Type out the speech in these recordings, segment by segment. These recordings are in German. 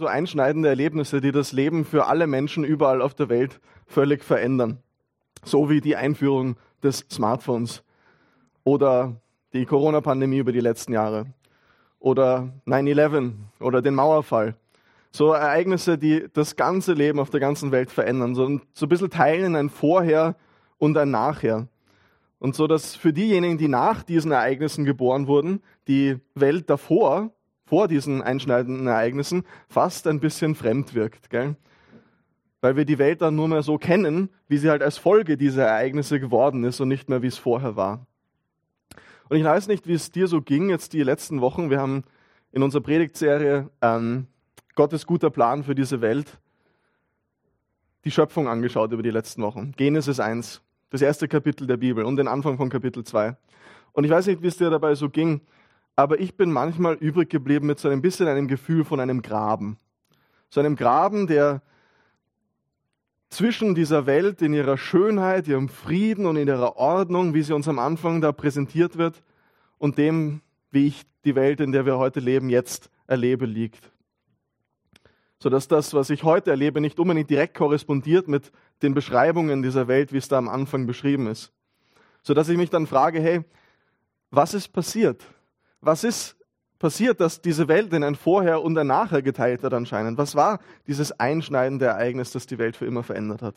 so einschneidende Erlebnisse, die das Leben für alle Menschen überall auf der Welt völlig verändern. So wie die Einführung des Smartphones oder die Corona-Pandemie über die letzten Jahre oder 9-11 oder den Mauerfall. So Ereignisse, die das ganze Leben auf der ganzen Welt verändern. So, ein bisschen teilen ein Vorher und ein Nachher. Und so, dass für diejenigen, die nach diesen Ereignissen geboren wurden, die Welt davor, vor diesen einschneidenden Ereignissen, fast ein bisschen fremd wirkt. Gell? Weil wir die Welt dann nur mehr so kennen, wie sie halt als Folge dieser Ereignisse geworden ist und nicht mehr, wie es vorher war. Und ich weiß nicht, wie es dir so ging jetzt die letzten Wochen. Wir haben in unserer Predigtserie ähm, Gottes guter Plan für diese Welt die Schöpfung angeschaut über die letzten Wochen. Genesis 1 das erste Kapitel der Bibel und den Anfang von Kapitel 2. Und ich weiß nicht, wie es dir dabei so ging, aber ich bin manchmal übrig geblieben mit so ein bisschen einem Gefühl von einem Graben. So einem Graben, der zwischen dieser Welt in ihrer Schönheit, ihrem Frieden und in ihrer Ordnung, wie sie uns am Anfang da präsentiert wird, und dem, wie ich die Welt, in der wir heute leben, jetzt erlebe, liegt sodass das, was ich heute erlebe, nicht unbedingt direkt korrespondiert mit den Beschreibungen dieser Welt, wie es da am Anfang beschrieben ist. Sodass ich mich dann frage, hey, was ist passiert? Was ist passiert, dass diese Welt in ein Vorher und ein Nachher geteilt wird anscheinend? Was war dieses einschneidende Ereignis, das die Welt für immer verändert hat?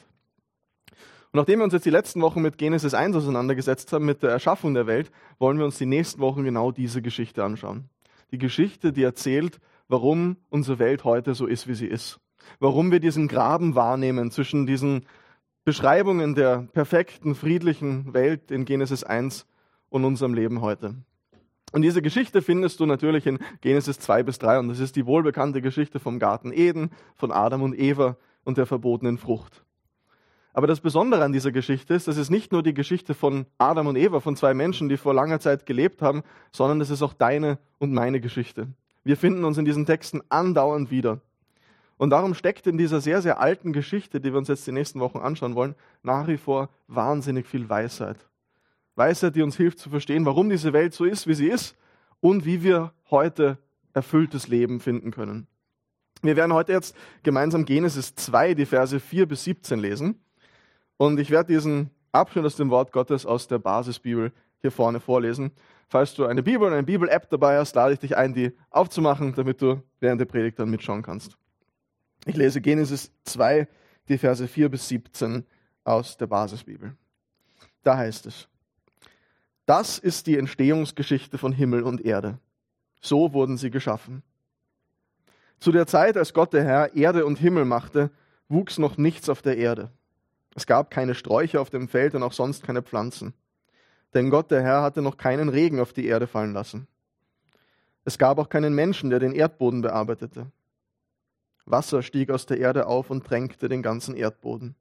Und nachdem wir uns jetzt die letzten Wochen mit Genesis 1 auseinandergesetzt haben, mit der Erschaffung der Welt, wollen wir uns die nächsten Wochen genau diese Geschichte anschauen. Die Geschichte, die erzählt, warum unsere Welt heute so ist, wie sie ist. Warum wir diesen Graben wahrnehmen zwischen diesen Beschreibungen der perfekten, friedlichen Welt in Genesis 1 und unserem Leben heute. Und diese Geschichte findest du natürlich in Genesis 2 bis 3 und das ist die wohlbekannte Geschichte vom Garten Eden, von Adam und Eva und der verbotenen Frucht. Aber das Besondere an dieser Geschichte ist, das ist nicht nur die Geschichte von Adam und Eva, von zwei Menschen, die vor langer Zeit gelebt haben, sondern es ist auch deine und meine Geschichte. Wir finden uns in diesen Texten andauernd wieder. Und darum steckt in dieser sehr, sehr alten Geschichte, die wir uns jetzt die nächsten Wochen anschauen wollen, nach wie vor wahnsinnig viel Weisheit. Weisheit, die uns hilft zu verstehen, warum diese Welt so ist, wie sie ist und wie wir heute erfülltes Leben finden können. Wir werden heute jetzt gemeinsam Genesis 2, die Verse 4 bis 17 lesen. Und ich werde diesen Abschnitt aus dem Wort Gottes aus der Basisbibel hier vorne vorlesen. Falls du eine Bibel oder eine Bibel-App dabei hast, lade ich dich ein, die aufzumachen, damit du während der Predigt dann mitschauen kannst. Ich lese Genesis 2, die Verse 4 bis 17 aus der Basisbibel. Da heißt es, das ist die Entstehungsgeschichte von Himmel und Erde. So wurden sie geschaffen. Zu der Zeit, als Gott der Herr Erde und Himmel machte, wuchs noch nichts auf der Erde. Es gab keine Sträucher auf dem Feld und auch sonst keine Pflanzen denn Gott der Herr hatte noch keinen Regen auf die Erde fallen lassen. Es gab auch keinen Menschen, der den Erdboden bearbeitete. Wasser stieg aus der Erde auf und tränkte den ganzen Erdboden.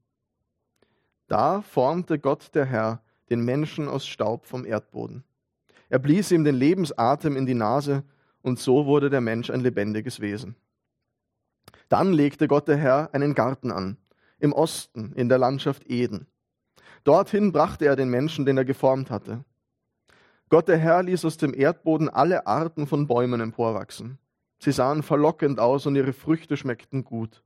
Da formte Gott der Herr den Menschen aus Staub vom Erdboden. Er blies ihm den Lebensatem in die Nase, und so wurde der Mensch ein lebendiges Wesen. Dann legte Gott der Herr einen Garten an, im Osten, in der Landschaft Eden. Dorthin brachte er den Menschen, den er geformt hatte. Gott der Herr ließ aus dem Erdboden alle Arten von Bäumen emporwachsen. Sie sahen verlockend aus und ihre Früchte schmeckten gut.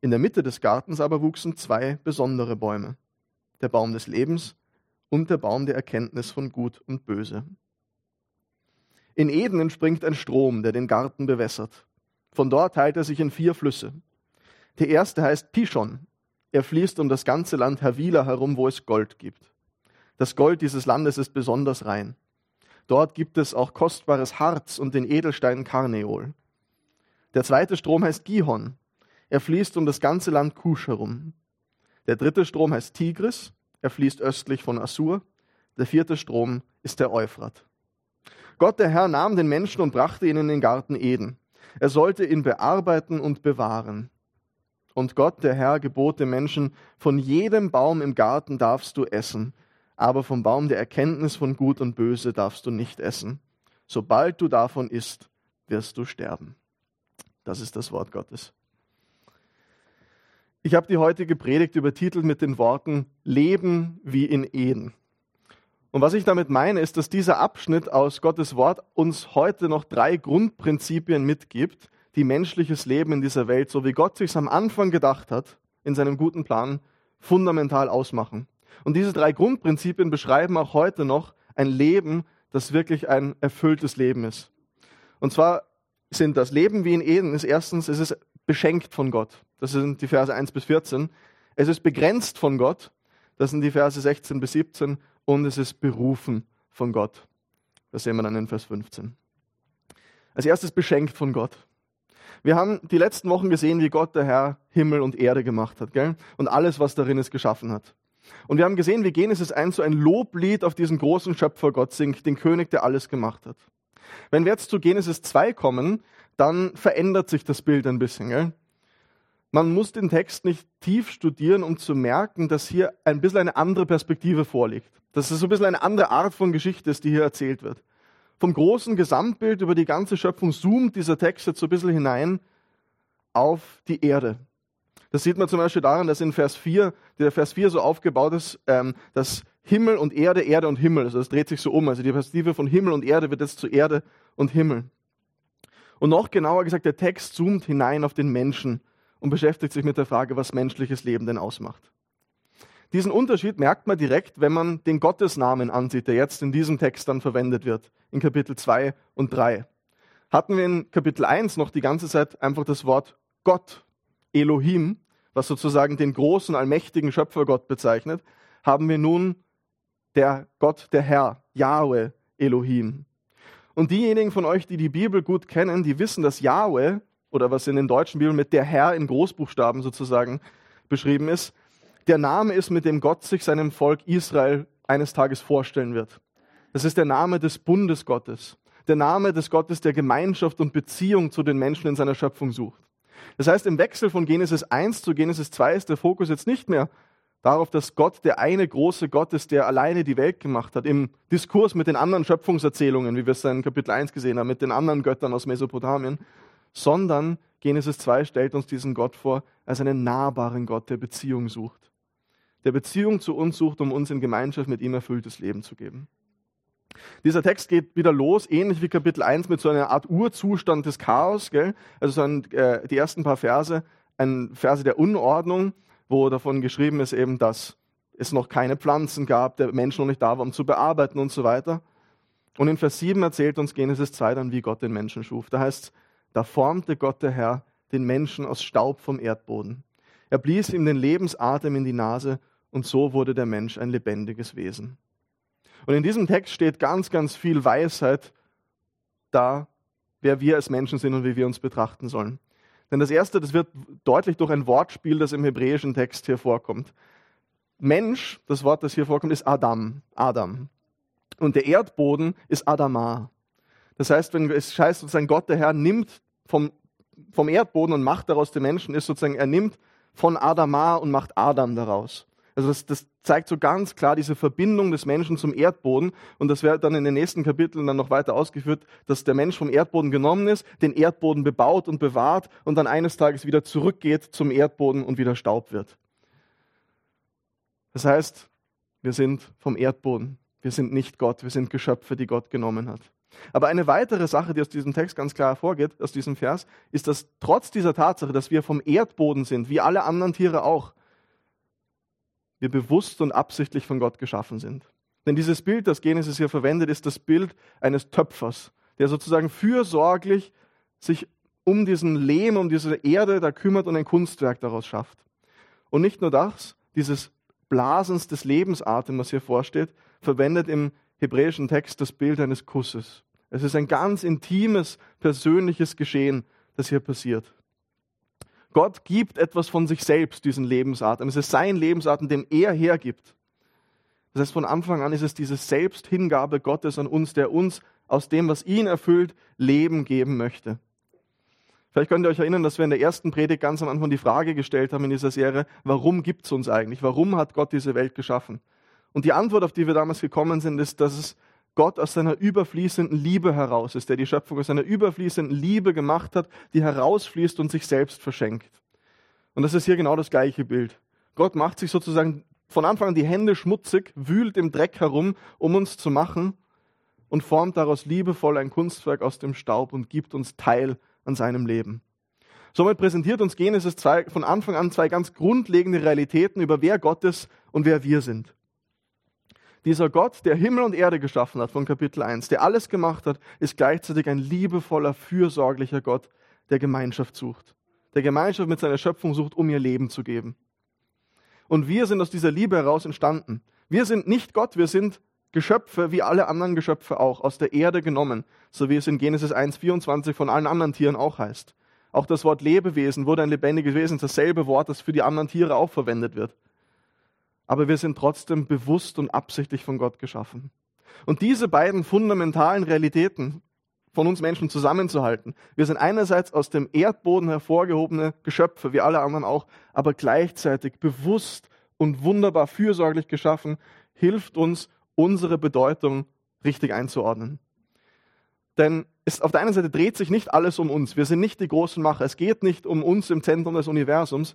In der Mitte des Gartens aber wuchsen zwei besondere Bäume, der Baum des Lebens und der Baum der Erkenntnis von Gut und Böse. In Eden entspringt ein Strom, der den Garten bewässert. Von dort teilt er sich in vier Flüsse. Der erste heißt Pishon, er fließt um das ganze Land Havila herum, wo es Gold gibt. Das Gold dieses Landes ist besonders rein. Dort gibt es auch kostbares Harz und den Edelstein Karneol. Der zweite Strom heißt Gihon. Er fließt um das ganze Land Kusch herum. Der dritte Strom heißt Tigris. Er fließt östlich von Assur. Der vierte Strom ist der Euphrat. Gott der Herr nahm den Menschen und brachte ihn in den Garten Eden. Er sollte ihn bearbeiten und bewahren. Und Gott, der Herr, gebot dem Menschen, von jedem Baum im Garten darfst du essen, aber vom Baum der Erkenntnis von Gut und Böse darfst du nicht essen. Sobald du davon isst, wirst du sterben. Das ist das Wort Gottes. Ich habe die heutige Predigt übertitelt mit den Worten Leben wie in Eden. Und was ich damit meine, ist, dass dieser Abschnitt aus Gottes Wort uns heute noch drei Grundprinzipien mitgibt, die menschliches Leben in dieser Welt, so wie Gott sich am Anfang gedacht hat, in seinem guten Plan, fundamental ausmachen. Und diese drei Grundprinzipien beschreiben auch heute noch ein Leben, das wirklich ein erfülltes Leben ist. Und zwar sind das Leben wie in Eden ist erstens, es ist beschenkt von Gott. Das sind die Verse 1 bis 14. Es ist begrenzt von Gott. Das sind die Verse 16 bis 17. Und es ist berufen von Gott. Das sehen wir dann in Vers 15. Als erstes beschenkt von Gott. Wir haben die letzten Wochen gesehen, wie Gott der Herr Himmel und Erde gemacht hat, gell? Und alles, was darin ist, geschaffen hat. Und wir haben gesehen, wie Genesis 1 so ein Loblied auf diesen großen Schöpfer Gott singt, den König, der alles gemacht hat. Wenn wir jetzt zu Genesis 2 kommen, dann verändert sich das Bild ein bisschen. Gell? Man muss den Text nicht tief studieren, um zu merken, dass hier ein bisschen eine andere Perspektive vorliegt. Dass es so ein bisschen eine andere Art von Geschichte ist, die hier erzählt wird. Vom großen Gesamtbild über die ganze Schöpfung zoomt dieser Text jetzt so ein bisschen hinein auf die Erde. Das sieht man zum Beispiel daran, dass in Vers 4, der Vers 4 so aufgebaut ist, ähm, dass Himmel und Erde, Erde und Himmel, also das dreht sich so um. Also die Perspektive von Himmel und Erde wird jetzt zu Erde und Himmel. Und noch genauer gesagt, der Text zoomt hinein auf den Menschen und beschäftigt sich mit der Frage, was menschliches Leben denn ausmacht. Diesen Unterschied merkt man direkt, wenn man den Gottesnamen ansieht, der jetzt in diesem Text dann verwendet wird, in Kapitel 2 und 3. Hatten wir in Kapitel 1 noch die ganze Zeit einfach das Wort Gott, Elohim, was sozusagen den großen, allmächtigen Schöpfergott bezeichnet, haben wir nun der Gott, der Herr, Yahweh, Elohim. Und diejenigen von euch, die die Bibel gut kennen, die wissen, dass Yahweh, oder was in den deutschen Bibeln mit der Herr in Großbuchstaben sozusagen beschrieben ist, der Name ist, mit dem Gott sich seinem Volk Israel eines Tages vorstellen wird. Das ist der Name des Bundesgottes, der Name des Gottes, der Gemeinschaft und Beziehung zu den Menschen in seiner Schöpfung sucht. Das heißt, im Wechsel von Genesis 1 zu Genesis 2 ist der Fokus jetzt nicht mehr darauf, dass Gott der eine große Gott ist, der alleine die Welt gemacht hat, im Diskurs mit den anderen Schöpfungserzählungen, wie wir es in Kapitel 1 gesehen haben, mit den anderen Göttern aus Mesopotamien, sondern Genesis 2 stellt uns diesen Gott vor als einen nahbaren Gott, der Beziehung sucht. Der Beziehung zu uns sucht, um uns in Gemeinschaft mit ihm erfülltes Leben zu geben. Dieser Text geht wieder los, ähnlich wie Kapitel 1, mit so einer Art Urzustand des Chaos. Gell? Also so ein, äh, die ersten paar Verse, ein Verse der Unordnung, wo davon geschrieben ist eben, dass es noch keine Pflanzen gab, der Mensch noch nicht da war, um zu bearbeiten und so weiter. Und in Vers 7 erzählt uns Genesis 2 dann, wie Gott den Menschen schuf. Da heißt da formte Gott der Herr den Menschen aus Staub vom Erdboden. Er blies ihm den Lebensatem in die Nase und so wurde der Mensch ein lebendiges Wesen. Und in diesem Text steht ganz, ganz viel Weisheit da, wer wir als Menschen sind und wie wir uns betrachten sollen. Denn das erste, das wird deutlich durch ein Wortspiel, das im hebräischen Text hier vorkommt. Mensch, das Wort, das hier vorkommt, ist Adam, Adam. Und der Erdboden ist Adama. Das heißt, wenn es heißt sozusagen, Gott, der Herr, nimmt vom, vom Erdboden und macht daraus den Menschen, ist sozusagen, er nimmt von Adama und macht Adam daraus. Also das, das zeigt so ganz klar diese Verbindung des Menschen zum Erdboden. Und das wird dann in den nächsten Kapiteln dann noch weiter ausgeführt, dass der Mensch vom Erdboden genommen ist, den Erdboden bebaut und bewahrt und dann eines Tages wieder zurückgeht zum Erdboden und wieder Staub wird. Das heißt, wir sind vom Erdboden. Wir sind nicht Gott. Wir sind Geschöpfe, die Gott genommen hat. Aber eine weitere Sache, die aus diesem Text ganz klar hervorgeht, aus diesem Vers, ist, dass trotz dieser Tatsache, dass wir vom Erdboden sind, wie alle anderen Tiere auch, wir bewusst und absichtlich von Gott geschaffen sind. Denn dieses Bild, das Genesis hier verwendet, ist das Bild eines Töpfers, der sozusagen fürsorglich sich um diesen Lehm, um diese Erde da kümmert und ein Kunstwerk daraus schafft. Und nicht nur das, dieses Blasens des Lebensatems, was hier vorsteht, verwendet im hebräischen Text das Bild eines Kusses. Es ist ein ganz intimes, persönliches Geschehen, das hier passiert. Gott gibt etwas von sich selbst, diesen Lebensatem. Es ist sein Lebensatem, den er hergibt. Das heißt, von Anfang an ist es diese Selbsthingabe Gottes an uns, der uns aus dem, was ihn erfüllt, Leben geben möchte. Vielleicht könnt ihr euch erinnern, dass wir in der ersten Predigt ganz am Anfang die Frage gestellt haben in dieser Serie, warum gibt es uns eigentlich? Warum hat Gott diese Welt geschaffen? Und die Antwort, auf die wir damals gekommen sind, ist, dass es Gott aus seiner überfließenden Liebe heraus ist, der die Schöpfung aus seiner überfließenden Liebe gemacht hat, die herausfließt und sich selbst verschenkt. Und das ist hier genau das gleiche Bild. Gott macht sich sozusagen von Anfang an die Hände schmutzig, wühlt im Dreck herum, um uns zu machen und formt daraus liebevoll ein Kunstwerk aus dem Staub und gibt uns Teil an seinem Leben. Somit präsentiert uns Genesis 2 von Anfang an zwei ganz grundlegende Realitäten über wer Gott ist und wer wir sind. Dieser Gott, der Himmel und Erde geschaffen hat, von Kapitel 1, der alles gemacht hat, ist gleichzeitig ein liebevoller, fürsorglicher Gott, der Gemeinschaft sucht. Der Gemeinschaft mit seiner Schöpfung sucht, um ihr Leben zu geben. Und wir sind aus dieser Liebe heraus entstanden. Wir sind nicht Gott, wir sind Geschöpfe wie alle anderen Geschöpfe auch, aus der Erde genommen, so wie es in Genesis 1.24 von allen anderen Tieren auch heißt. Auch das Wort Lebewesen wurde ein lebendiges Wesen, dasselbe Wort, das für die anderen Tiere auch verwendet wird. Aber wir sind trotzdem bewusst und absichtlich von Gott geschaffen. Und diese beiden fundamentalen Realitäten von uns Menschen zusammenzuhalten. Wir sind einerseits aus dem Erdboden hervorgehobene Geschöpfe, wie alle anderen auch, aber gleichzeitig bewusst und wunderbar fürsorglich geschaffen, hilft uns, unsere Bedeutung richtig einzuordnen. Denn es, auf der einen Seite dreht sich nicht alles um uns. Wir sind nicht die großen Macher. Es geht nicht um uns im Zentrum des Universums.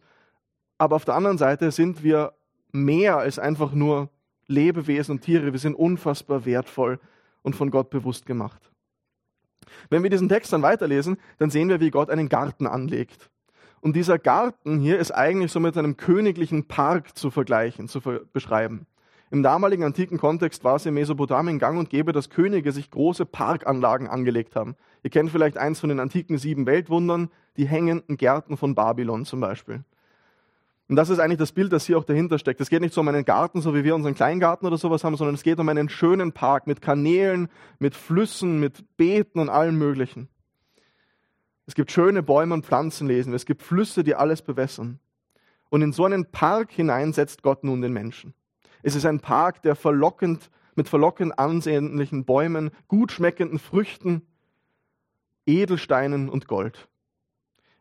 Aber auf der anderen Seite sind wir mehr als einfach nur Lebewesen und Tiere. Wir sind unfassbar wertvoll und von Gott bewusst gemacht. Wenn wir diesen Text dann weiterlesen, dann sehen wir, wie Gott einen Garten anlegt. Und dieser Garten hier ist eigentlich so mit einem königlichen Park zu vergleichen, zu beschreiben. Im damaligen antiken Kontext war es in Mesopotamien gang und gäbe, dass Könige sich große Parkanlagen angelegt haben. Ihr kennt vielleicht eins von den antiken sieben Weltwundern, die hängenden Gärten von Babylon zum Beispiel. Und das ist eigentlich das Bild, das hier auch dahinter steckt. Es geht nicht so um einen Garten, so wie wir unseren Kleingarten oder sowas haben, sondern es geht um einen schönen Park mit Kanälen, mit Flüssen, mit Beeten und allem Möglichen. Es gibt schöne Bäume und Pflanzen lesen. Es gibt Flüsse, die alles bewässern. Und in so einen Park hinein setzt Gott nun den Menschen. Es ist ein Park, der verlockend, mit verlockend ansehnlichen Bäumen, gut schmeckenden Früchten, Edelsteinen und Gold.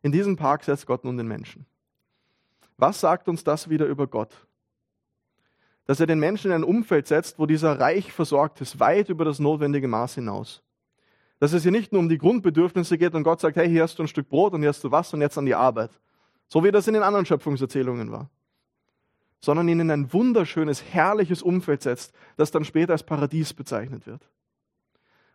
In diesem Park setzt Gott nun den Menschen. Was sagt uns das wieder über Gott? Dass er den Menschen in ein Umfeld setzt, wo dieser reich versorgt ist, weit über das notwendige Maß hinaus. Dass es hier nicht nur um die Grundbedürfnisse geht und Gott sagt, hey, hier hast du ein Stück Brot und hier hast du was und jetzt an die Arbeit. So wie das in den anderen Schöpfungserzählungen war sondern ihn in ein wunderschönes, herrliches Umfeld setzt, das dann später als Paradies bezeichnet wird.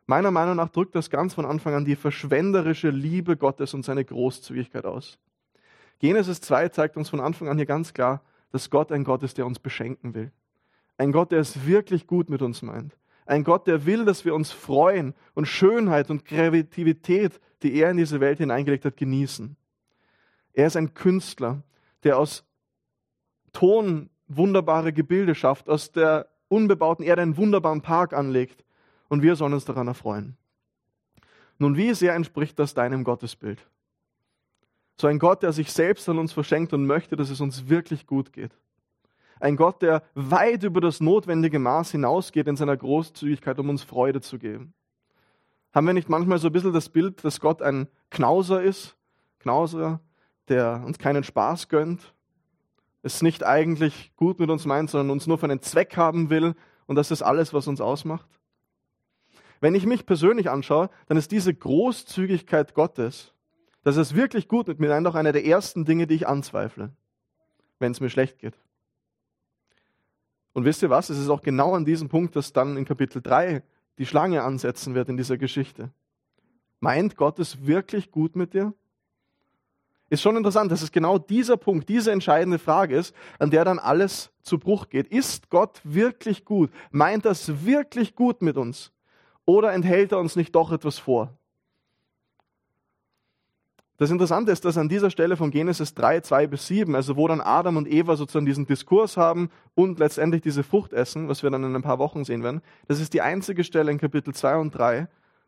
Meiner Meinung nach drückt das ganz von Anfang an die verschwenderische Liebe Gottes und seine Großzügigkeit aus. Genesis 2 zeigt uns von Anfang an hier ganz klar, dass Gott ein Gott ist, der uns beschenken will. Ein Gott, der es wirklich gut mit uns meint. Ein Gott, der will, dass wir uns freuen und Schönheit und Kreativität, die er in diese Welt hineingelegt hat, genießen. Er ist ein Künstler, der aus Ton wunderbare Gebilde schafft, aus der unbebauten Erde einen wunderbaren Park anlegt und wir sollen uns daran erfreuen. Nun, wie sehr entspricht das deinem Gottesbild? So ein Gott, der sich selbst an uns verschenkt und möchte, dass es uns wirklich gut geht. Ein Gott, der weit über das notwendige Maß hinausgeht in seiner Großzügigkeit, um uns Freude zu geben. Haben wir nicht manchmal so ein bisschen das Bild, dass Gott ein Knauser ist? Knauser, der uns keinen Spaß gönnt, es nicht eigentlich gut mit uns meint, sondern uns nur für einen Zweck haben will und das ist alles, was uns ausmacht? Wenn ich mich persönlich anschaue, dann ist diese Großzügigkeit Gottes, dass es wirklich gut mit mir meint, auch eine der ersten Dinge, die ich anzweifle, wenn es mir schlecht geht. Und wisst ihr was? Es ist auch genau an diesem Punkt, dass dann in Kapitel 3 die Schlange ansetzen wird in dieser Geschichte. Meint Gott es wirklich gut mit dir? Ist schon interessant, dass es genau dieser Punkt, diese entscheidende Frage ist, an der dann alles zu Bruch geht. Ist Gott wirklich gut? Meint das wirklich gut mit uns? Oder enthält er uns nicht doch etwas vor? Das Interessante ist, dass an dieser Stelle von Genesis 3, 2 bis 7, also wo dann Adam und Eva sozusagen diesen Diskurs haben und letztendlich diese Frucht essen, was wir dann in ein paar Wochen sehen werden, das ist die einzige Stelle in Kapitel 2 und 3,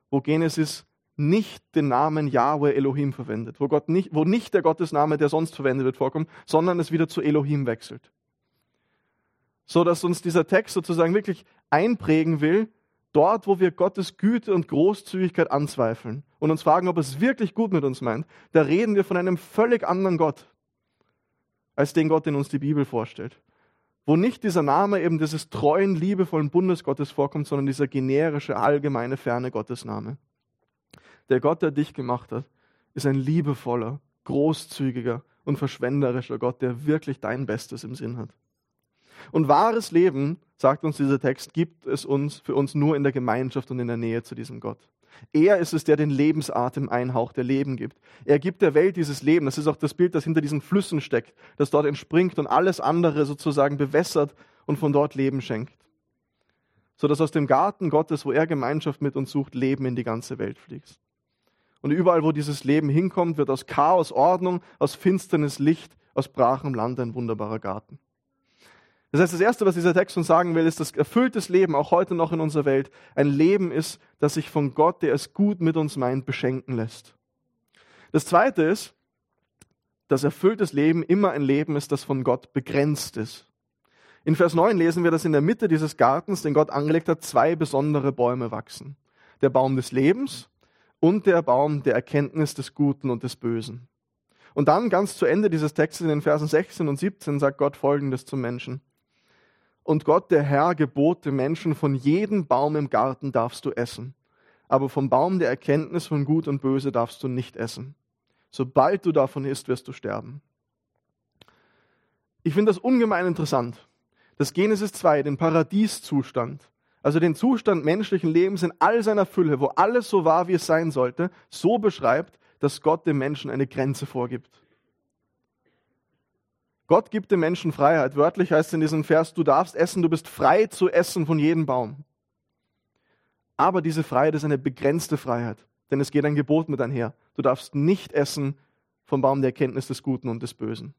wo Genesis nicht den Namen Yahweh Elohim verwendet, wo, Gott nicht, wo nicht der Gottesname, der sonst verwendet wird, vorkommt, sondern es wieder zu Elohim wechselt. So dass uns dieser Text sozusagen wirklich einprägen will, dort, wo wir Gottes Güte und Großzügigkeit anzweifeln und uns fragen, ob es wirklich gut mit uns meint, da reden wir von einem völlig anderen Gott, als den Gott, den uns die Bibel vorstellt. Wo nicht dieser Name eben dieses treuen, liebevollen Bundesgottes vorkommt, sondern dieser generische, allgemeine, ferne Gottesname. Der Gott, der dich gemacht hat, ist ein liebevoller, großzügiger und verschwenderischer Gott, der wirklich dein Bestes im Sinn hat. Und wahres Leben, sagt uns dieser Text, gibt es uns für uns nur in der Gemeinschaft und in der Nähe zu diesem Gott. Er ist es, der den Lebensatem einhaucht, der Leben gibt. Er gibt der Welt dieses Leben. Das ist auch das Bild, das hinter diesen Flüssen steckt, das dort entspringt und alles andere sozusagen bewässert und von dort Leben schenkt. Sodass aus dem Garten Gottes, wo er Gemeinschaft mit uns sucht, Leben in die ganze Welt fließt. Und überall, wo dieses Leben hinkommt, wird aus Chaos Ordnung, aus Finsternis Licht, aus brachem Land ein wunderbarer Garten. Das heißt, das Erste, was dieser Text uns sagen will, ist, dass erfülltes Leben, auch heute noch in unserer Welt, ein Leben ist, das sich von Gott, der es gut mit uns meint, beschenken lässt. Das Zweite ist, dass erfülltes Leben immer ein Leben ist, das von Gott begrenzt ist. In Vers 9 lesen wir, dass in der Mitte dieses Gartens, den Gott angelegt hat, zwei besondere Bäume wachsen. Der Baum des Lebens und der Baum der Erkenntnis des Guten und des Bösen. Und dann ganz zu Ende dieses Textes in den Versen 16 und 17 sagt Gott Folgendes zum Menschen. Und Gott, der Herr, gebot dem Menschen, von jedem Baum im Garten darfst du essen, aber vom Baum der Erkenntnis von Gut und Böse darfst du nicht essen. Sobald du davon isst, wirst du sterben. Ich finde das ungemein interessant, dass Genesis 2 den Paradieszustand, also den Zustand menschlichen Lebens in all seiner Fülle, wo alles so war, wie es sein sollte, so beschreibt, dass Gott dem Menschen eine Grenze vorgibt. Gott gibt dem Menschen Freiheit. Wörtlich heißt es in diesem Vers, du darfst essen, du bist frei zu essen von jedem Baum. Aber diese Freiheit ist eine begrenzte Freiheit, denn es geht ein Gebot mit einher. Du darfst nicht essen vom Baum der Erkenntnis des Guten und des Bösen.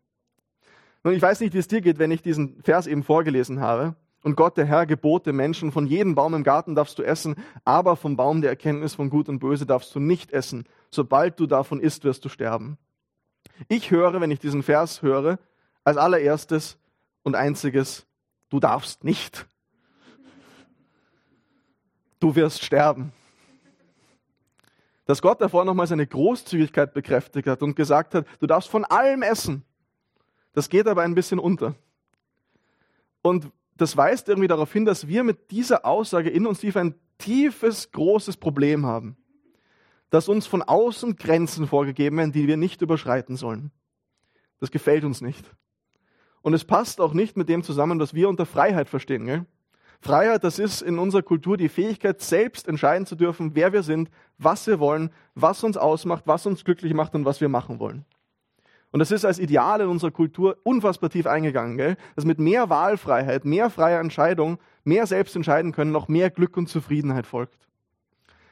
Nun, ich weiß nicht, wie es dir geht, wenn ich diesen Vers eben vorgelesen habe. Und Gott, der Herr, gebot dem Menschen, von jedem Baum im Garten darfst du essen, aber vom Baum der Erkenntnis von Gut und Böse darfst du nicht essen. Sobald du davon isst, wirst du sterben. Ich höre, wenn ich diesen Vers höre, als allererstes und einziges, du darfst nicht. Du wirst sterben. Dass Gott davor nochmal seine Großzügigkeit bekräftigt hat und gesagt hat, du darfst von allem essen. Das geht aber ein bisschen unter. Und das weist irgendwie darauf hin, dass wir mit dieser Aussage in uns tief ein tiefes, großes Problem haben. Dass uns von außen Grenzen vorgegeben werden, die wir nicht überschreiten sollen. Das gefällt uns nicht. Und es passt auch nicht mit dem zusammen, was wir unter Freiheit verstehen. Gell? Freiheit, das ist in unserer Kultur die Fähigkeit, selbst entscheiden zu dürfen, wer wir sind, was wir wollen, was uns ausmacht, was uns glücklich macht und was wir machen wollen. Und das ist als Ideal in unserer Kultur unfassbar tief eingegangen, gell? dass mit mehr Wahlfreiheit, mehr freier Entscheidung, mehr selbst entscheiden können, noch mehr Glück und Zufriedenheit folgt.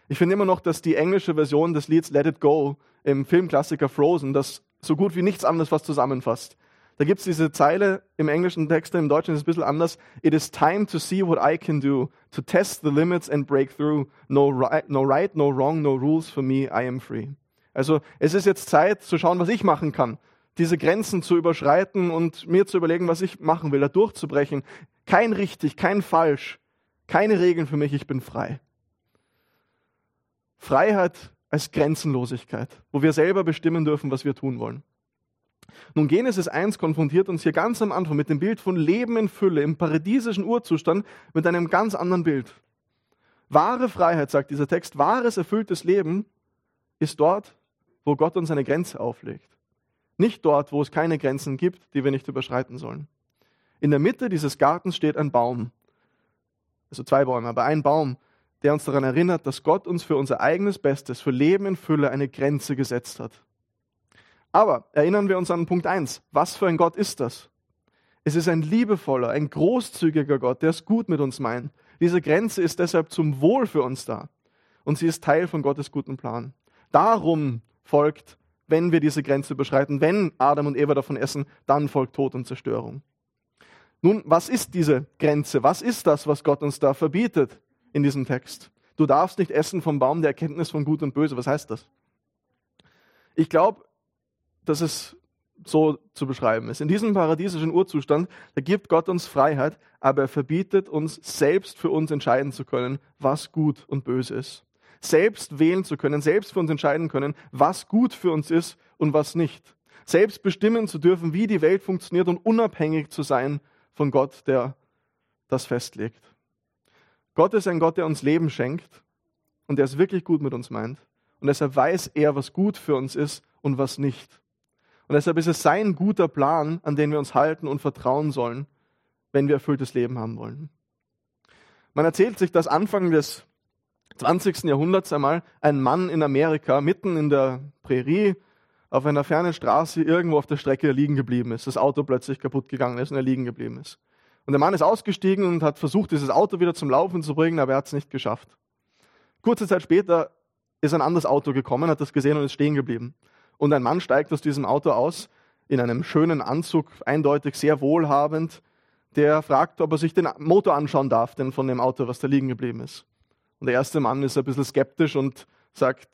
Ich finde immer noch, dass die englische Version des Lieds Let It Go im Filmklassiker Frozen das so gut wie nichts anderes was zusammenfasst. Da gibt es diese Zeile im englischen Text, im Deutschen ist es ein bisschen anders. It is time to see what I can do, to test the limits and break through. No right, no right, no wrong, no rules for me, I am free. Also es ist jetzt Zeit zu schauen, was ich machen kann. Diese Grenzen zu überschreiten und mir zu überlegen, was ich machen will, da durchzubrechen. Kein richtig, kein falsch, keine Regeln für mich, ich bin frei. Freiheit als Grenzenlosigkeit, wo wir selber bestimmen dürfen, was wir tun wollen. Nun, Genesis 1 konfrontiert uns hier ganz am Anfang mit dem Bild von Leben in Fülle, im paradiesischen Urzustand, mit einem ganz anderen Bild. Wahre Freiheit, sagt dieser Text, wahres erfülltes Leben ist dort, wo Gott uns eine Grenze auflegt. Nicht dort, wo es keine Grenzen gibt, die wir nicht überschreiten sollen. In der Mitte dieses Gartens steht ein Baum. Also zwei Bäume, aber ein Baum, der uns daran erinnert, dass Gott uns für unser eigenes Bestes, für Leben in Fülle eine Grenze gesetzt hat. Aber erinnern wir uns an Punkt 1. Was für ein Gott ist das? Es ist ein liebevoller, ein großzügiger Gott, der es gut mit uns meint. Diese Grenze ist deshalb zum Wohl für uns da. Und sie ist Teil von Gottes guten Plan. Darum folgt, wenn wir diese Grenze überschreiten, wenn Adam und Eva davon essen, dann folgt Tod und Zerstörung. Nun, was ist diese Grenze? Was ist das, was Gott uns da verbietet in diesem Text? Du darfst nicht essen vom Baum der Erkenntnis von Gut und Böse. Was heißt das? Ich glaube, dass es so zu beschreiben ist. In diesem paradiesischen Urzustand, da gibt Gott uns Freiheit, aber er verbietet uns selbst für uns entscheiden zu können, was gut und böse ist. Selbst wählen zu können, selbst für uns entscheiden können, was gut für uns ist und was nicht. Selbst bestimmen zu dürfen, wie die Welt funktioniert und unabhängig zu sein von Gott, der das festlegt. Gott ist ein Gott, der uns Leben schenkt und der es wirklich gut mit uns meint. Und deshalb weiß er, was gut für uns ist und was nicht. Und deshalb ist es sein guter Plan, an den wir uns halten und vertrauen sollen, wenn wir erfülltes Leben haben wollen. Man erzählt sich, dass Anfang des 20. Jahrhunderts einmal ein Mann in Amerika mitten in der Prärie auf einer fernen Straße irgendwo auf der Strecke liegen geblieben ist. Das Auto plötzlich kaputt gegangen ist und er liegen geblieben ist. Und der Mann ist ausgestiegen und hat versucht, dieses Auto wieder zum Laufen zu bringen, aber er hat es nicht geschafft. Kurze Zeit später ist ein anderes Auto gekommen, hat das gesehen und ist stehen geblieben. Und ein Mann steigt aus diesem Auto aus, in einem schönen Anzug, eindeutig sehr wohlhabend, der fragt, ob er sich den Motor anschauen darf, denn von dem Auto, was da liegen geblieben ist. Und der erste Mann ist ein bisschen skeptisch und sagt,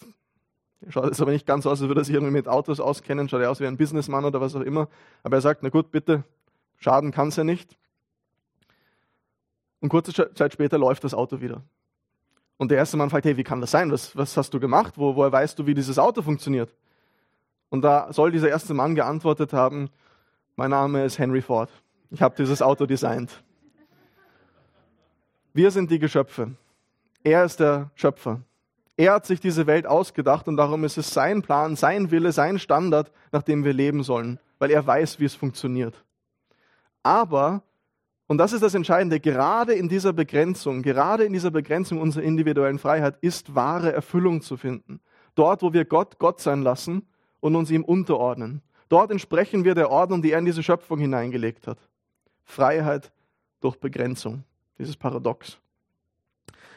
schaut jetzt aber nicht ganz aus, als würde er sich irgendwie mit Autos auskennen, schaut er aus wie ein Businessmann oder was auch immer. Aber er sagt, na gut, bitte, schaden kann es ja nicht. Und kurze Zeit später läuft das Auto wieder. Und der erste Mann fragt, hey, wie kann das sein? Was, was hast du gemacht? Wo, woher weißt du, wie dieses Auto funktioniert? Und da soll dieser erste Mann geantwortet haben, mein Name ist Henry Ford. Ich habe dieses Auto designt. Wir sind die Geschöpfe. Er ist der Schöpfer. Er hat sich diese Welt ausgedacht und darum ist es sein Plan, sein Wille, sein Standard, nach dem wir leben sollen, weil er weiß, wie es funktioniert. Aber, und das ist das Entscheidende, gerade in dieser Begrenzung, gerade in dieser Begrenzung unserer individuellen Freiheit ist wahre Erfüllung zu finden. Dort, wo wir Gott Gott sein lassen und uns ihm unterordnen. Dort entsprechen wir der Ordnung, die er in diese Schöpfung hineingelegt hat. Freiheit durch Begrenzung. Dieses Paradox.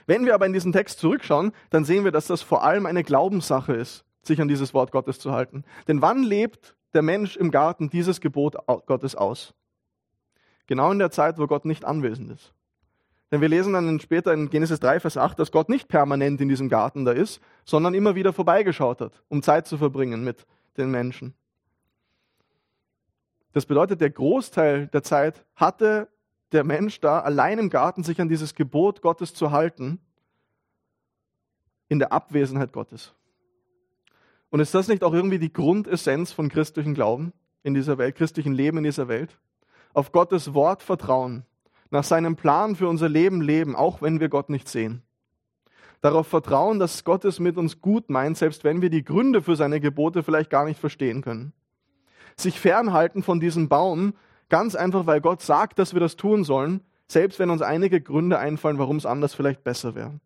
Wenn wir aber in diesen Text zurückschauen, dann sehen wir, dass das vor allem eine Glaubenssache ist, sich an dieses Wort Gottes zu halten. Denn wann lebt der Mensch im Garten dieses Gebot Gottes aus? Genau in der Zeit, wo Gott nicht anwesend ist. Denn wir lesen dann später in Genesis 3, Vers 8, dass Gott nicht permanent in diesem Garten da ist, sondern immer wieder vorbeigeschaut hat, um Zeit zu verbringen mit den Menschen. Das bedeutet, der Großteil der Zeit hatte der Mensch da allein im Garten sich an dieses Gebot Gottes zu halten, in der Abwesenheit Gottes. Und ist das nicht auch irgendwie die Grundessenz von christlichen Glauben in dieser Welt, christlichen Leben in dieser Welt? Auf Gottes Wort vertrauen, nach seinem Plan für unser Leben leben, auch wenn wir Gott nicht sehen. Darauf vertrauen, dass Gott es mit uns gut meint, selbst wenn wir die Gründe für seine Gebote vielleicht gar nicht verstehen können. Sich fernhalten von diesem Baum, Ganz einfach, weil Gott sagt, dass wir das tun sollen, selbst wenn uns einige Gründe einfallen, warum es anders vielleicht besser wäre.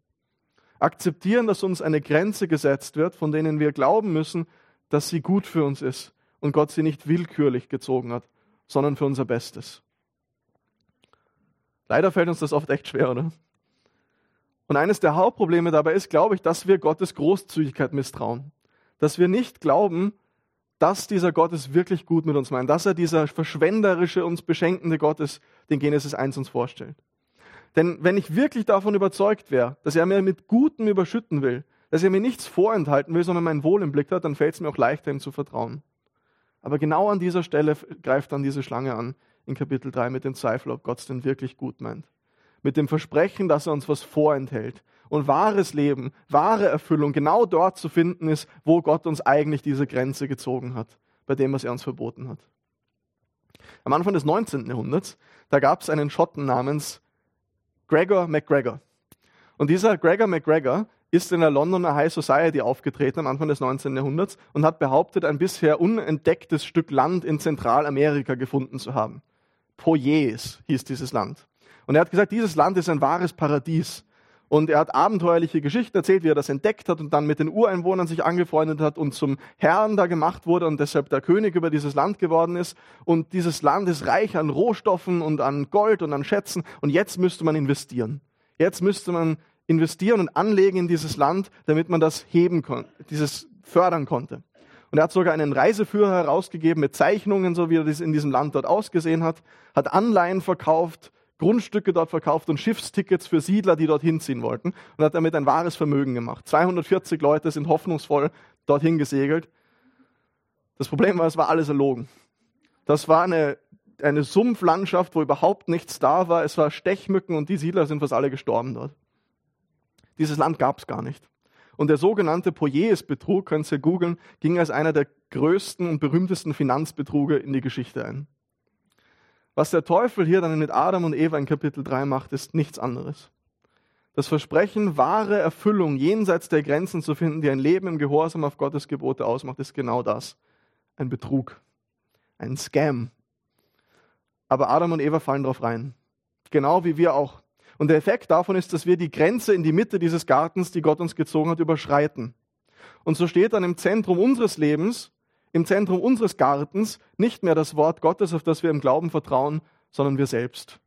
Akzeptieren, dass uns eine Grenze gesetzt wird, von denen wir glauben müssen, dass sie gut für uns ist und Gott sie nicht willkürlich gezogen hat, sondern für unser Bestes. Leider fällt uns das oft echt schwer, oder? Und eines der Hauptprobleme dabei ist, glaube ich, dass wir Gottes Großzügigkeit misstrauen. Dass wir nicht glauben, dass dieser Gott es wirklich gut mit uns meint, dass er dieser verschwenderische, uns beschenkende Gott ist, den Genesis 1 uns vorstellt. Denn wenn ich wirklich davon überzeugt wäre, dass er mir mit Gutem überschütten will, dass er mir nichts vorenthalten will, sondern mein Wohl im Blick hat, dann fällt es mir auch leichter, ihm zu vertrauen. Aber genau an dieser Stelle greift dann diese Schlange an, in Kapitel 3 mit dem Zweifel, ob Gott es denn wirklich gut meint. Mit dem Versprechen, dass er uns was vorenthält, und wahres Leben, wahre Erfüllung genau dort zu finden ist, wo Gott uns eigentlich diese Grenze gezogen hat, bei dem, was er uns verboten hat. Am Anfang des 19. Jahrhunderts, da gab es einen Schotten namens Gregor MacGregor. Und dieser Gregor MacGregor ist in der Londoner High Society aufgetreten am Anfang des 19. Jahrhunderts und hat behauptet, ein bisher unentdecktes Stück Land in Zentralamerika gefunden zu haben. Poyes hieß dieses Land. Und er hat gesagt, dieses Land ist ein wahres Paradies. Und er hat abenteuerliche Geschichten erzählt, wie er das entdeckt hat und dann mit den Ureinwohnern sich angefreundet hat und zum Herrn da gemacht wurde und deshalb der König über dieses Land geworden ist. Und dieses Land ist reich an Rohstoffen und an Gold und an Schätzen. Und jetzt müsste man investieren. Jetzt müsste man investieren und anlegen in dieses Land, damit man das heben konnte, dieses fördern konnte. Und er hat sogar einen Reiseführer herausgegeben mit Zeichnungen, so wie er das in diesem Land dort ausgesehen hat, hat Anleihen verkauft Grundstücke dort verkauft und Schiffstickets für Siedler, die dorthin ziehen wollten und hat damit ein wahres Vermögen gemacht. 240 Leute sind hoffnungsvoll dorthin gesegelt. Das Problem war, es war alles erlogen. Das war eine, eine Sumpflandschaft, wo überhaupt nichts da war. Es war Stechmücken und die Siedler sind fast alle gestorben dort. Dieses Land gab es gar nicht. Und der sogenannte Poyes-Betrug, könnt ihr googeln, ging als einer der größten und berühmtesten Finanzbetruge in die Geschichte ein. Was der Teufel hier dann mit Adam und Eva in Kapitel 3 macht, ist nichts anderes. Das Versprechen, wahre Erfüllung jenseits der Grenzen zu finden, die ein Leben im Gehorsam auf Gottes Gebote ausmacht, ist genau das. Ein Betrug. Ein Scam. Aber Adam und Eva fallen drauf rein. Genau wie wir auch. Und der Effekt davon ist, dass wir die Grenze in die Mitte dieses Gartens, die Gott uns gezogen hat, überschreiten. Und so steht dann im Zentrum unseres Lebens, im Zentrum unseres Gartens nicht mehr das Wort Gottes, auf das wir im Glauben vertrauen, sondern wir selbst.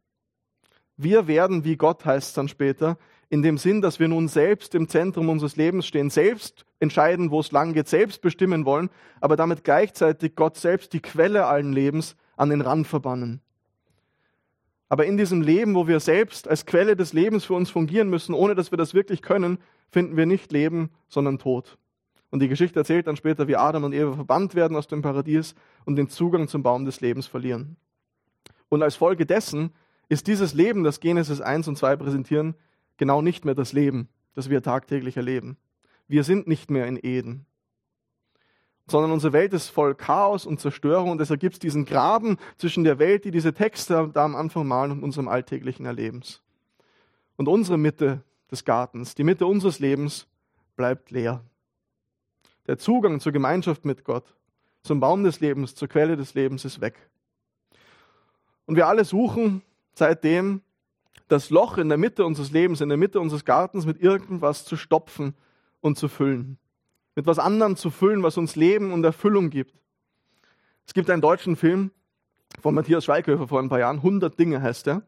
Wir werden wie Gott, heißt es dann später, in dem Sinn, dass wir nun selbst im Zentrum unseres Lebens stehen, selbst entscheiden, wo es lang geht, selbst bestimmen wollen, aber damit gleichzeitig Gott selbst, die Quelle allen Lebens, an den Rand verbannen. Aber in diesem Leben, wo wir selbst als Quelle des Lebens für uns fungieren müssen, ohne dass wir das wirklich können, finden wir nicht Leben, sondern Tod. Und die Geschichte erzählt dann später, wie Adam und Eva verbannt werden aus dem Paradies und den Zugang zum Baum des Lebens verlieren. Und als Folge dessen ist dieses Leben, das Genesis 1 und 2 präsentieren, genau nicht mehr das Leben, das wir tagtäglich erleben. Wir sind nicht mehr in Eden, sondern unsere Welt ist voll Chaos und Zerstörung und deshalb gibt es diesen Graben zwischen der Welt, die diese Texte da am Anfang malen, und unserem alltäglichen Erlebens. Und unsere Mitte des Gartens, die Mitte unseres Lebens, bleibt leer. Der Zugang zur Gemeinschaft mit Gott, zum Baum des Lebens, zur Quelle des Lebens ist weg. Und wir alle suchen seitdem das Loch in der Mitte unseres Lebens, in der Mitte unseres Gartens mit irgendwas zu stopfen und zu füllen. Mit was anderem zu füllen, was uns Leben und Erfüllung gibt. Es gibt einen deutschen Film von Matthias Schweighöfer vor ein paar Jahren, 100 Dinge heißt er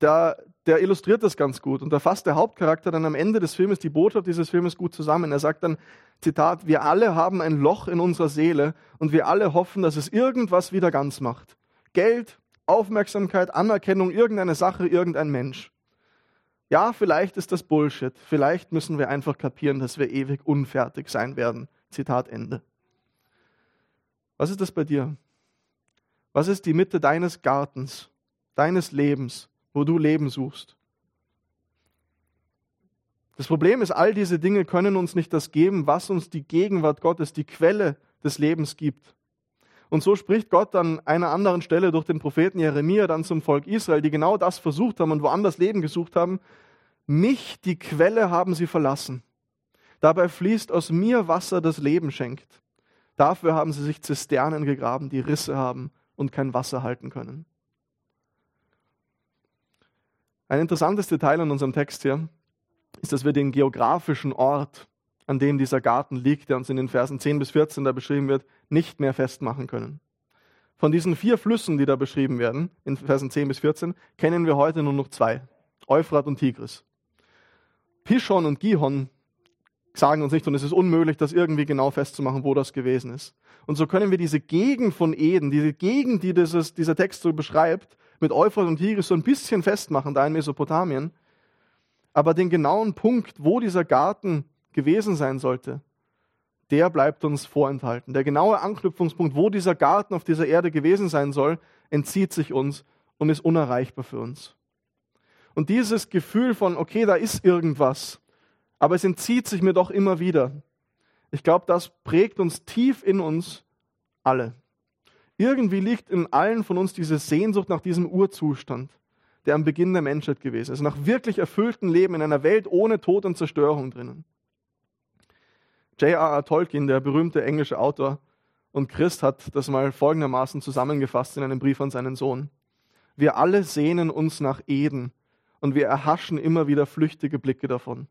der, der illustriert das ganz gut. Und da fasst der Hauptcharakter dann am Ende des Filmes die Botschaft dieses Filmes gut zusammen. Er sagt dann, Zitat, wir alle haben ein Loch in unserer Seele und wir alle hoffen, dass es irgendwas wieder ganz macht. Geld, Aufmerksamkeit, Anerkennung, irgendeine Sache, irgendein Mensch. Ja, vielleicht ist das Bullshit. Vielleicht müssen wir einfach kapieren, dass wir ewig unfertig sein werden. Zitat Ende. Was ist das bei dir? Was ist die Mitte deines Gartens, deines Lebens? Wo du Leben suchst. Das Problem ist, all diese Dinge können uns nicht das geben, was uns die Gegenwart Gottes, die Quelle des Lebens gibt. Und so spricht Gott an einer anderen Stelle durch den Propheten Jeremia dann zum Volk Israel, die genau das versucht haben und woanders Leben gesucht haben. Mich, die Quelle, haben sie verlassen. Dabei fließt aus mir Wasser, das Leben schenkt. Dafür haben sie sich Zisternen gegraben, die Risse haben und kein Wasser halten können. Ein interessantes Detail an unserem Text hier ist, dass wir den geografischen Ort, an dem dieser Garten liegt, der uns in den Versen 10 bis 14 da beschrieben wird, nicht mehr festmachen können. Von diesen vier Flüssen, die da beschrieben werden, in Versen 10 bis 14, kennen wir heute nur noch zwei. Euphrat und Tigris. Pishon und Gihon sagen uns nicht, und es ist unmöglich, das irgendwie genau festzumachen, wo das gewesen ist. Und so können wir diese Gegend von Eden, diese Gegend, die dieses, dieser Text so beschreibt, mit Euphrat und Tigris so ein bisschen festmachen, da in Mesopotamien. Aber den genauen Punkt, wo dieser Garten gewesen sein sollte, der bleibt uns vorenthalten. Der genaue Anknüpfungspunkt, wo dieser Garten auf dieser Erde gewesen sein soll, entzieht sich uns und ist unerreichbar für uns. Und dieses Gefühl von, okay, da ist irgendwas, aber es entzieht sich mir doch immer wieder. Ich glaube, das prägt uns tief in uns alle. Irgendwie liegt in allen von uns diese Sehnsucht nach diesem Urzustand, der am Beginn der Menschheit gewesen ist, nach wirklich erfülltem Leben in einer Welt ohne Tod und Zerstörung drinnen. J.R.R. Tolkien, der berühmte englische Autor und Christ, hat das mal folgendermaßen zusammengefasst in einem Brief an seinen Sohn. Wir alle sehnen uns nach Eden und wir erhaschen immer wieder flüchtige Blicke davon.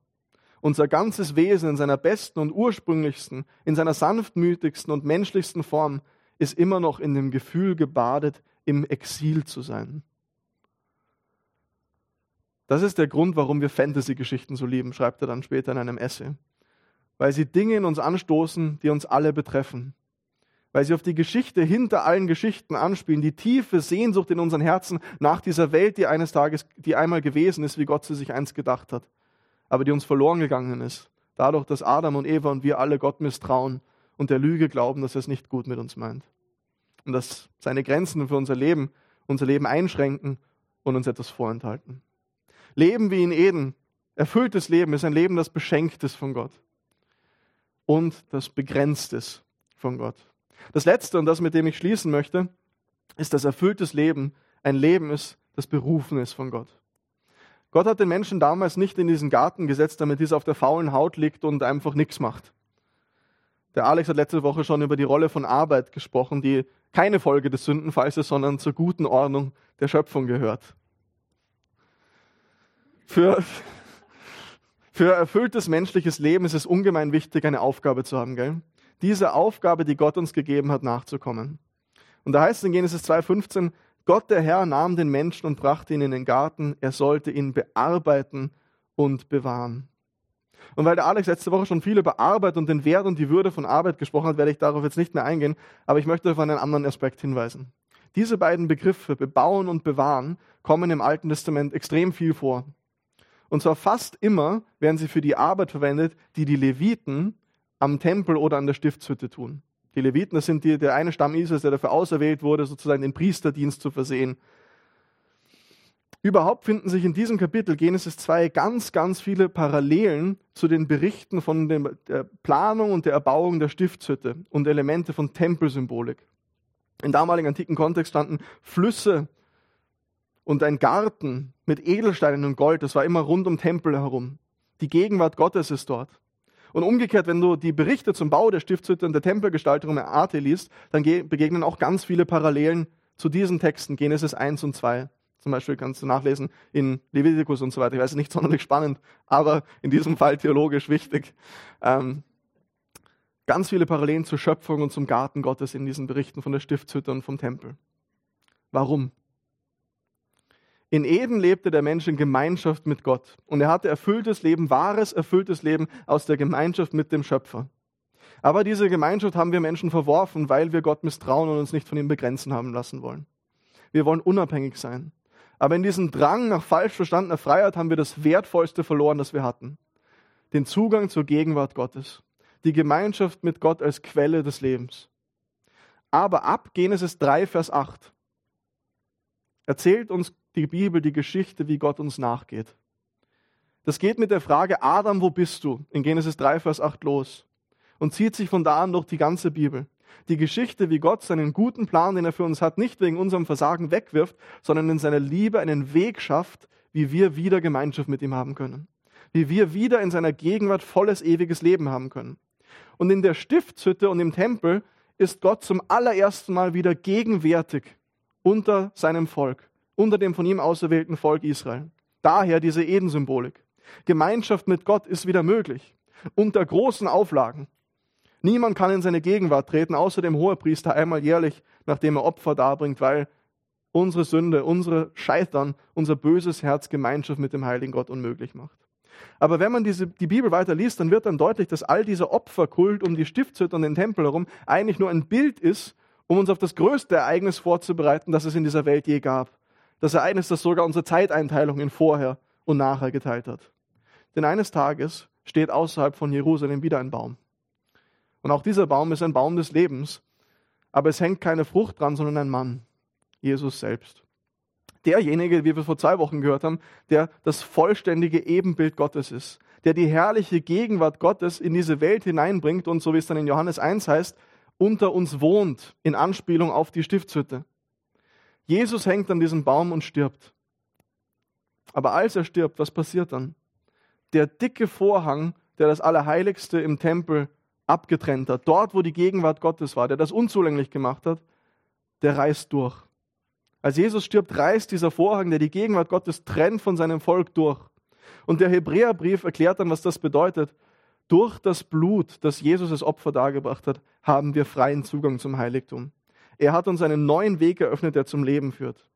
Unser ganzes Wesen in seiner besten und ursprünglichsten, in seiner sanftmütigsten und menschlichsten Form ist immer noch in dem Gefühl gebadet, im Exil zu sein. Das ist der Grund, warum wir Fantasy-Geschichten so lieben, schreibt er dann später in einem Essay. Weil sie Dinge in uns anstoßen, die uns alle betreffen. Weil sie auf die Geschichte hinter allen Geschichten anspielen, die tiefe Sehnsucht in unseren Herzen nach dieser Welt, die eines Tages, die einmal gewesen ist, wie Gott sie sich einst gedacht hat, aber die uns verloren gegangen ist. Dadurch, dass Adam und Eva und wir alle Gott misstrauen und der Lüge glauben, dass er es nicht gut mit uns meint. Und dass seine Grenzen für unser Leben, unser Leben einschränken und uns etwas vorenthalten. Leben wie in Eden, erfülltes Leben ist ein Leben, das beschenkt ist von Gott. Und das begrenzt ist von Gott. Das Letzte und das, mit dem ich schließen möchte, ist, dass erfülltes Leben ein Leben ist, das berufen ist von Gott. Gott hat den Menschen damals nicht in diesen Garten gesetzt, damit dieser auf der faulen Haut liegt und einfach nichts macht. Der Alex hat letzte Woche schon über die Rolle von Arbeit gesprochen, die keine Folge des Sündenfalls ist, sondern zur guten Ordnung der Schöpfung gehört. Für, für erfülltes menschliches Leben ist es ungemein wichtig, eine Aufgabe zu haben, gell? Diese Aufgabe, die Gott uns gegeben hat, nachzukommen. Und da heißt es in Genesis 2,15, Gott der Herr nahm den Menschen und brachte ihn in den Garten, er sollte ihn bearbeiten und bewahren. Und weil der Alex letzte Woche schon viel über Arbeit und den Wert und die Würde von Arbeit gesprochen hat, werde ich darauf jetzt nicht mehr eingehen, aber ich möchte auf einen anderen Aspekt hinweisen. Diese beiden Begriffe, bebauen und bewahren, kommen im Alten Testament extrem viel vor. Und zwar fast immer werden sie für die Arbeit verwendet, die die Leviten am Tempel oder an der Stiftshütte tun. Die Leviten, das sind die, der eine Stamm Israels, der dafür auserwählt wurde, sozusagen den Priesterdienst zu versehen. Überhaupt finden sich in diesem Kapitel Genesis 2 ganz, ganz viele Parallelen zu den Berichten von der Planung und der Erbauung der Stiftshütte und Elemente von Tempelsymbolik. Im damaligen antiken Kontext standen Flüsse und ein Garten mit Edelsteinen und Gold, das war immer rund um Tempel herum. Die Gegenwart Gottes ist dort. Und umgekehrt, wenn du die Berichte zum Bau der Stiftshütte und der Tempelgestaltung in Arte liest, dann begegnen auch ganz viele Parallelen zu diesen Texten, Genesis 1 und 2. Zum Beispiel kannst du nachlesen in Leviticus und so weiter. Ich weiß, nicht sonderlich spannend, aber in diesem Fall theologisch wichtig. Ähm, ganz viele Parallelen zur Schöpfung und zum Garten Gottes in diesen Berichten von der Stiftshütte und vom Tempel. Warum? In Eden lebte der Mensch in Gemeinschaft mit Gott und er hatte erfülltes Leben, wahres, erfülltes Leben aus der Gemeinschaft mit dem Schöpfer. Aber diese Gemeinschaft haben wir Menschen verworfen, weil wir Gott misstrauen und uns nicht von ihm begrenzen haben lassen wollen. Wir wollen unabhängig sein. Aber in diesem Drang nach falsch verstandener Freiheit haben wir das Wertvollste verloren, das wir hatten. Den Zugang zur Gegenwart Gottes. Die Gemeinschaft mit Gott als Quelle des Lebens. Aber ab Genesis 3, Vers 8 erzählt uns die Bibel die Geschichte, wie Gott uns nachgeht. Das geht mit der Frage, Adam, wo bist du? In Genesis 3, Vers 8 los und zieht sich von da an durch die ganze Bibel die Geschichte, wie Gott seinen guten Plan, den er für uns hat, nicht wegen unserem Versagen wegwirft, sondern in seiner Liebe einen Weg schafft, wie wir wieder Gemeinschaft mit ihm haben können. Wie wir wieder in seiner Gegenwart volles ewiges Leben haben können. Und in der Stiftshütte und im Tempel ist Gott zum allerersten Mal wieder gegenwärtig unter seinem Volk, unter dem von ihm auserwählten Volk Israel. Daher diese Edensymbolik. Gemeinschaft mit Gott ist wieder möglich. Unter großen Auflagen. Niemand kann in seine Gegenwart treten, außer dem Hohepriester einmal jährlich, nachdem er Opfer darbringt, weil unsere Sünde, unsere Scheitern, unser böses Herz Gemeinschaft mit dem heiligen Gott unmöglich macht. Aber wenn man diese, die Bibel weiter liest, dann wird dann deutlich, dass all dieser Opferkult um die Stiftshütte und den Tempel herum eigentlich nur ein Bild ist, um uns auf das größte Ereignis vorzubereiten, das es in dieser Welt je gab. Das Ereignis, das sogar unsere Zeiteinteilung in vorher und nachher geteilt hat. Denn eines Tages steht außerhalb von Jerusalem wieder ein Baum. Und auch dieser Baum ist ein Baum des Lebens. Aber es hängt keine Frucht dran, sondern ein Mann, Jesus selbst. Derjenige, wie wir vor zwei Wochen gehört haben, der das vollständige Ebenbild Gottes ist, der die herrliche Gegenwart Gottes in diese Welt hineinbringt und, so wie es dann in Johannes 1 heißt, unter uns wohnt, in Anspielung auf die Stiftshütte. Jesus hängt an diesem Baum und stirbt. Aber als er stirbt, was passiert dann? Der dicke Vorhang, der das Allerheiligste im Tempel abgetrennt hat, dort wo die Gegenwart Gottes war, der das unzulänglich gemacht hat, der reißt durch. Als Jesus stirbt, reißt dieser Vorhang, der die Gegenwart Gottes trennt von seinem Volk durch. Und der Hebräerbrief erklärt dann, was das bedeutet. Durch das Blut, das Jesus als Opfer dargebracht hat, haben wir freien Zugang zum Heiligtum. Er hat uns einen neuen Weg eröffnet, der zum Leben führt.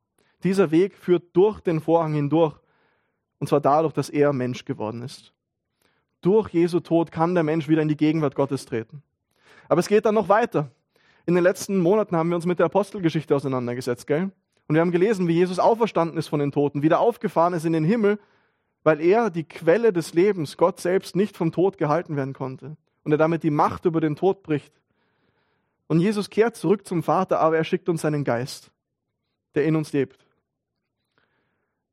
Dieser Weg führt durch den Vorhang hindurch, und zwar dadurch, dass er Mensch geworden ist. Durch Jesu Tod kann der Mensch wieder in die Gegenwart Gottes treten. Aber es geht dann noch weiter. In den letzten Monaten haben wir uns mit der Apostelgeschichte auseinandergesetzt, gell? Und wir haben gelesen, wie Jesus auferstanden ist von den Toten, wieder aufgefahren ist in den Himmel, weil er die Quelle des Lebens, Gott selbst, nicht vom Tod gehalten werden konnte. Und er damit die Macht über den Tod bricht. Und Jesus kehrt zurück zum Vater, aber er schickt uns seinen Geist, der in uns lebt.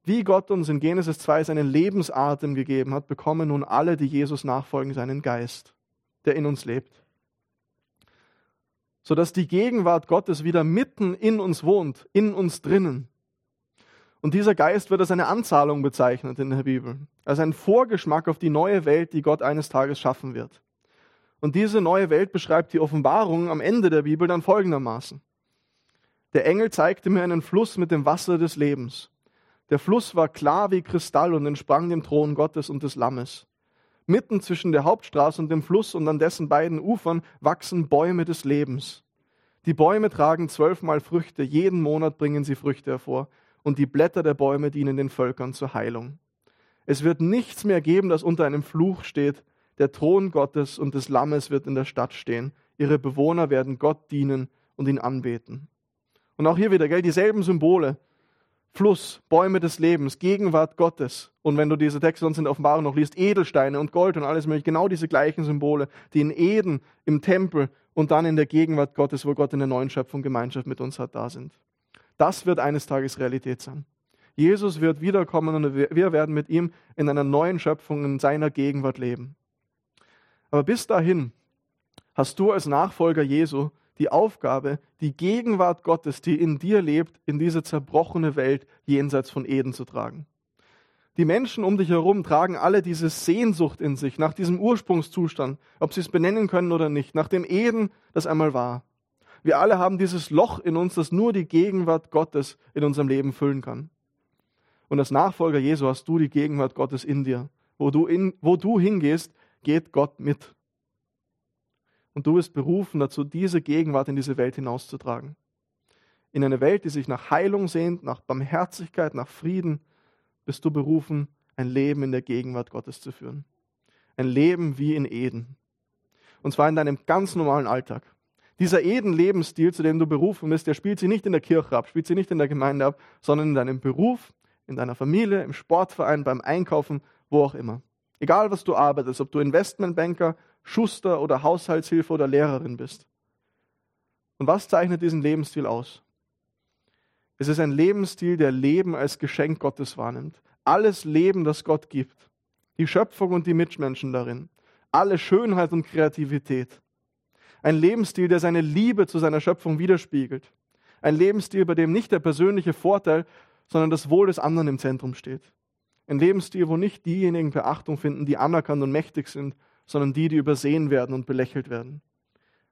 Wie Gott uns in Genesis 2 seinen Lebensatem gegeben hat, bekommen nun alle, die Jesus nachfolgen, seinen Geist, der in uns lebt. Sodass die Gegenwart Gottes wieder mitten in uns wohnt, in uns drinnen. Und dieser Geist wird als eine Anzahlung bezeichnet in der Bibel, als ein Vorgeschmack auf die neue Welt, die Gott eines Tages schaffen wird. Und diese neue Welt beschreibt die Offenbarung am Ende der Bibel dann folgendermaßen. Der Engel zeigte mir einen Fluss mit dem Wasser des Lebens Der Fluss war klar wie Kristall und entsprang dem Thron Gottes und des Lammes. Mitten zwischen der Hauptstraße und dem Fluss und an dessen beiden Ufern wachsen Bäume des Lebens. Die Bäume tragen zwölfmal Früchte, jeden Monat bringen sie Früchte hervor, und die Blätter der Bäume dienen den Völkern zur Heilung. Es wird nichts mehr geben, das unter einem Fluch steht. Der Thron Gottes und des Lammes wird in der Stadt stehen. Ihre Bewohner werden Gott dienen und ihn anbeten. Und auch hier wieder, gell, dieselben Symbole. Fluss, Bäume des Lebens, Gegenwart Gottes. Und wenn du diese Texte sonst in der Offenbarung noch liest, Edelsteine und Gold und alles mögliche, genau diese gleichen Symbole, die in Eden, im Tempel und dann in der Gegenwart Gottes, wo Gott in der neuen Schöpfung Gemeinschaft mit uns hat, da sind. Das wird eines Tages Realität sein. Jesus wird wiederkommen und wir werden mit ihm in einer neuen Schöpfung in seiner Gegenwart leben. Aber bis dahin hast du als Nachfolger Jesu die Aufgabe, die Gegenwart Gottes, die in dir lebt, in diese zerbrochene Welt jenseits von Eden zu tragen. Die Menschen um dich herum tragen alle diese Sehnsucht in sich nach diesem Ursprungszustand, ob sie es benennen können oder nicht, nach dem Eden, das einmal war. Wir alle haben dieses Loch in uns, das nur die Gegenwart Gottes in unserem Leben füllen kann. Und als Nachfolger Jesu hast du die Gegenwart Gottes in dir. Wo du, in, wo du hingehst, geht Gott mit. Und du bist berufen dazu, diese Gegenwart in diese Welt hinauszutragen. In eine Welt, die sich nach Heilung sehnt, nach Barmherzigkeit, nach Frieden, bist du berufen, ein Leben in der Gegenwart Gottes zu führen. Ein Leben wie in Eden. Und zwar in deinem ganz normalen Alltag. Dieser Eden-Lebensstil, zu dem du berufen bist, der spielt sich nicht in der Kirche ab, spielt sich nicht in der Gemeinde ab, sondern in deinem Beruf, in deiner Familie, im Sportverein, beim Einkaufen, wo auch immer. Egal, was du arbeitest, ob du Investmentbanker, Schuster oder Haushaltshilfe oder Lehrerin bist. Und was zeichnet diesen Lebensstil aus? Es ist ein Lebensstil, der Leben als Geschenk Gottes wahrnimmt. Alles Leben, das Gott gibt. Die Schöpfung und die Mitmenschen darin. Alle Schönheit und Kreativität. Ein Lebensstil, der seine Liebe zu seiner Schöpfung widerspiegelt. Ein Lebensstil, bei dem nicht der persönliche Vorteil, sondern das Wohl des anderen im Zentrum steht. Ein Lebensstil, wo nicht diejenigen Beachtung finden, die anerkannt und mächtig sind, sondern die, die übersehen werden und belächelt werden.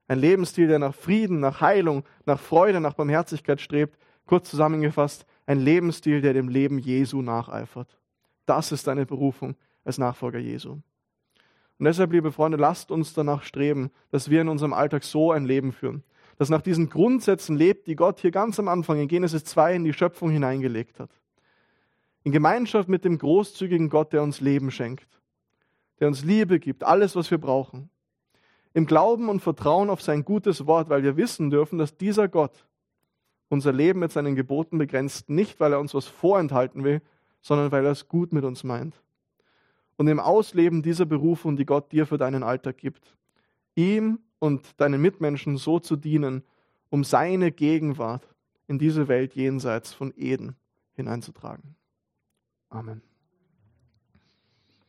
Ein Lebensstil, der nach Frieden, nach Heilung, nach Freude, nach Barmherzigkeit strebt. Kurz zusammengefasst, ein Lebensstil, der dem Leben Jesu nacheifert. Das ist deine Berufung als Nachfolger Jesu. Und deshalb, liebe Freunde, lasst uns danach streben, dass wir in unserem Alltag so ein Leben führen, das nach diesen Grundsätzen lebt, die Gott hier ganz am Anfang in Genesis 2 in die Schöpfung hineingelegt hat. In Gemeinschaft mit dem großzügigen Gott, der uns Leben schenkt, der uns Liebe gibt, alles, was wir brauchen. Im Glauben und Vertrauen auf sein gutes Wort, weil wir wissen dürfen, dass dieser Gott unser Leben mit seinen Geboten begrenzt, nicht weil er uns was vorenthalten will, sondern weil er es gut mit uns meint. Und im Ausleben dieser Berufung, die Gott dir für deinen Alltag gibt, ihm und deinen Mitmenschen so zu dienen, um seine Gegenwart in diese Welt jenseits von Eden hineinzutragen. Amen.